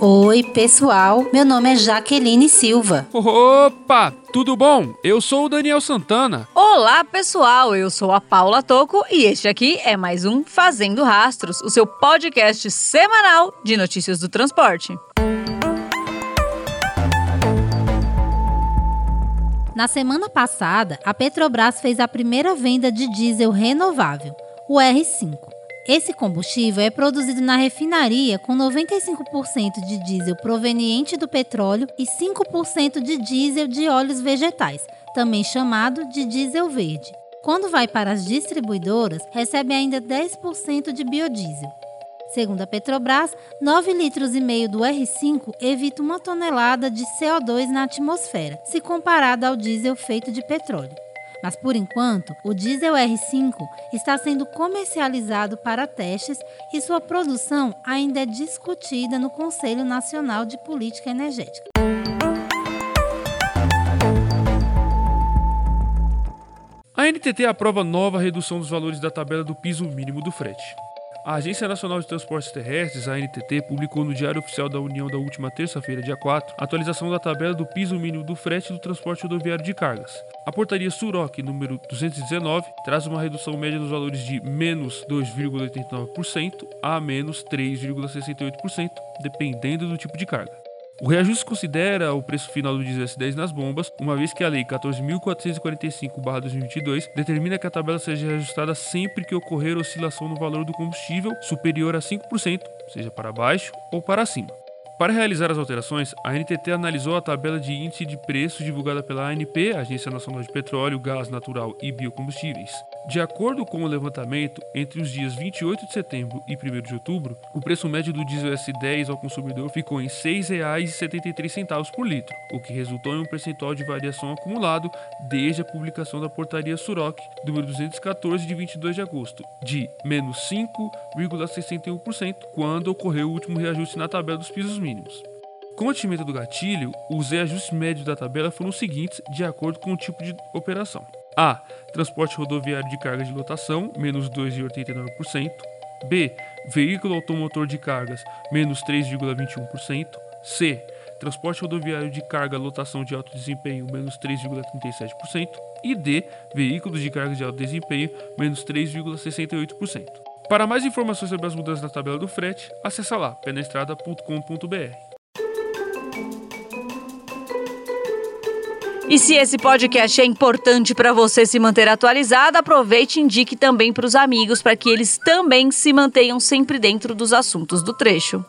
Oi, pessoal. Meu nome é Jaqueline Silva. Opa, tudo bom? Eu sou o Daniel Santana. Olá, pessoal. Eu sou a Paula Toco e este aqui é mais um Fazendo Rastros, o seu podcast semanal de notícias do transporte. Na semana passada, a Petrobras fez a primeira venda de diesel renovável, o R5. Esse combustível é produzido na refinaria com 95% de diesel proveniente do petróleo e 5% de diesel de óleos vegetais, também chamado de diesel verde. Quando vai para as distribuidoras, recebe ainda 10% de biodiesel. Segundo a Petrobras, 9 litros e meio do R5 evita uma tonelada de CO2 na atmosfera, se comparado ao diesel feito de petróleo. Mas por enquanto, o diesel R5 está sendo comercializado para testes e sua produção ainda é discutida no Conselho Nacional de Política Energética. A NTT aprova nova redução dos valores da tabela do piso mínimo do frete. A Agência Nacional de Transportes Terrestres, a ANTT, publicou no Diário Oficial da União da última terça-feira, dia 4, a atualização da tabela do piso mínimo do frete do transporte rodoviário de cargas. A portaria Suroc número 219 traz uma redução média dos valores de menos 2,89% a menos 3,68%, dependendo do tipo de carga. O reajuste considera o preço final do diesel S10 nas bombas, uma vez que a Lei 14.445-2022 determina que a tabela seja reajustada sempre que ocorrer oscilação no valor do combustível superior a 5%, seja para baixo ou para cima. Para realizar as alterações, a NTT analisou a tabela de índice de preços divulgada pela ANP, Agência Nacional de Petróleo, Gás Natural e Biocombustíveis. De acordo com o levantamento, entre os dias 28 de setembro e 1 de outubro, o preço médio do diesel S10 ao consumidor ficou em R$ 6,73 por litro, o que resultou em um percentual de variação acumulado desde a publicação da portaria Suroc, número 214 de 22 de agosto, de menos 5,61%, quando ocorreu o último reajuste na tabela dos pisos mínimos. Com o atingimento do gatilho, os reajustes médios da tabela foram os seguintes, de acordo com o tipo de operação. A. Transporte rodoviário de carga de lotação, menos 2,89%. B. Veículo automotor de cargas, menos 3,21%. C. Transporte rodoviário de carga lotação de alto desempenho, menos 3,37%. E D. Veículos de carga de alto desempenho, menos 3,68%. Para mais informações sobre as mudanças na tabela do frete, acessa lá penestrada.com.br. E se esse podcast é importante para você se manter atualizado, aproveite e indique também para os amigos para que eles também se mantenham sempre dentro dos assuntos do trecho.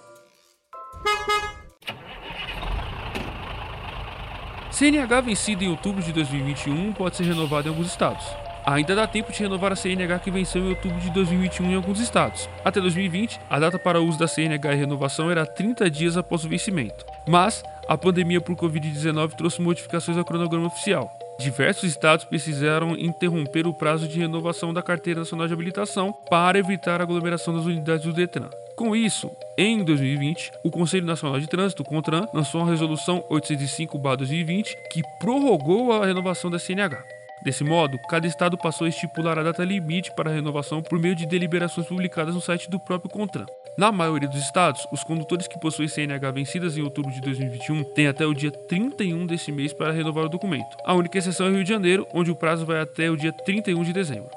CNH vencido em outubro de 2021 pode ser renovado em alguns estados. Ainda dá tempo de renovar a CNH que venceu em outubro de 2021 em alguns estados. Até 2020, a data para uso da CNH e renovação era 30 dias após o vencimento. Mas a pandemia por Covid-19 trouxe modificações ao cronograma oficial. Diversos estados precisaram interromper o prazo de renovação da Carteira Nacional de Habilitação para evitar a aglomeração das unidades do Detran. Com isso, em 2020, o Conselho Nacional de Trânsito, CONTRAN, lançou a Resolução 805-2020 que prorrogou a renovação da CNH. Desse modo, cada estado passou a estipular a data limite para a renovação por meio de deliberações publicadas no site do próprio CONTRAN. Na maioria dos estados, os condutores que possuem CNH vencidas em outubro de 2021 têm até o dia 31 deste mês para renovar o documento. A única exceção é Rio de Janeiro, onde o prazo vai até o dia 31 de dezembro.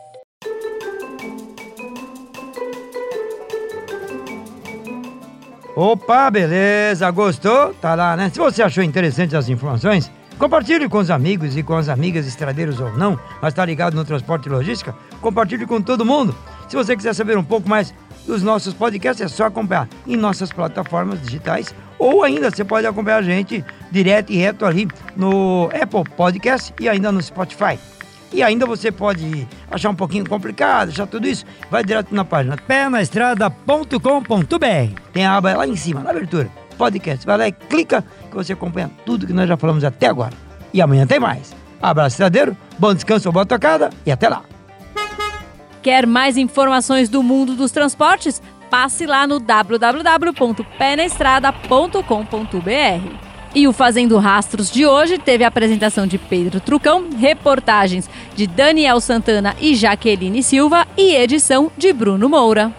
Opa, beleza, gostou? Tá lá, né? Se você achou interessante as informações, compartilhe com os amigos e com as amigas estradeiros ou não, mas tá ligado no transporte e logística, compartilhe com todo mundo. Se você quiser saber um pouco mais dos nossos podcasts, é só acompanhar em nossas plataformas digitais ou ainda você pode acompanhar a gente direto e reto ali no Apple Podcast e ainda no Spotify. E ainda você pode achar um pouquinho complicado, achar tudo isso, vai direto na página pernaestrada.com.br. Tem a aba lá em cima, na abertura, podcast. Vai lá e clica que você acompanha tudo que nós já falamos até agora. E amanhã tem mais. Abraço, estradeiro, bom descanso, boa tocada e até lá. Quer mais informações do mundo dos transportes? Passe lá no www.penestrada.com.br. E o Fazendo Rastros de hoje teve a apresentação de Pedro Trucão, reportagens de Daniel Santana e Jaqueline Silva e edição de Bruno Moura.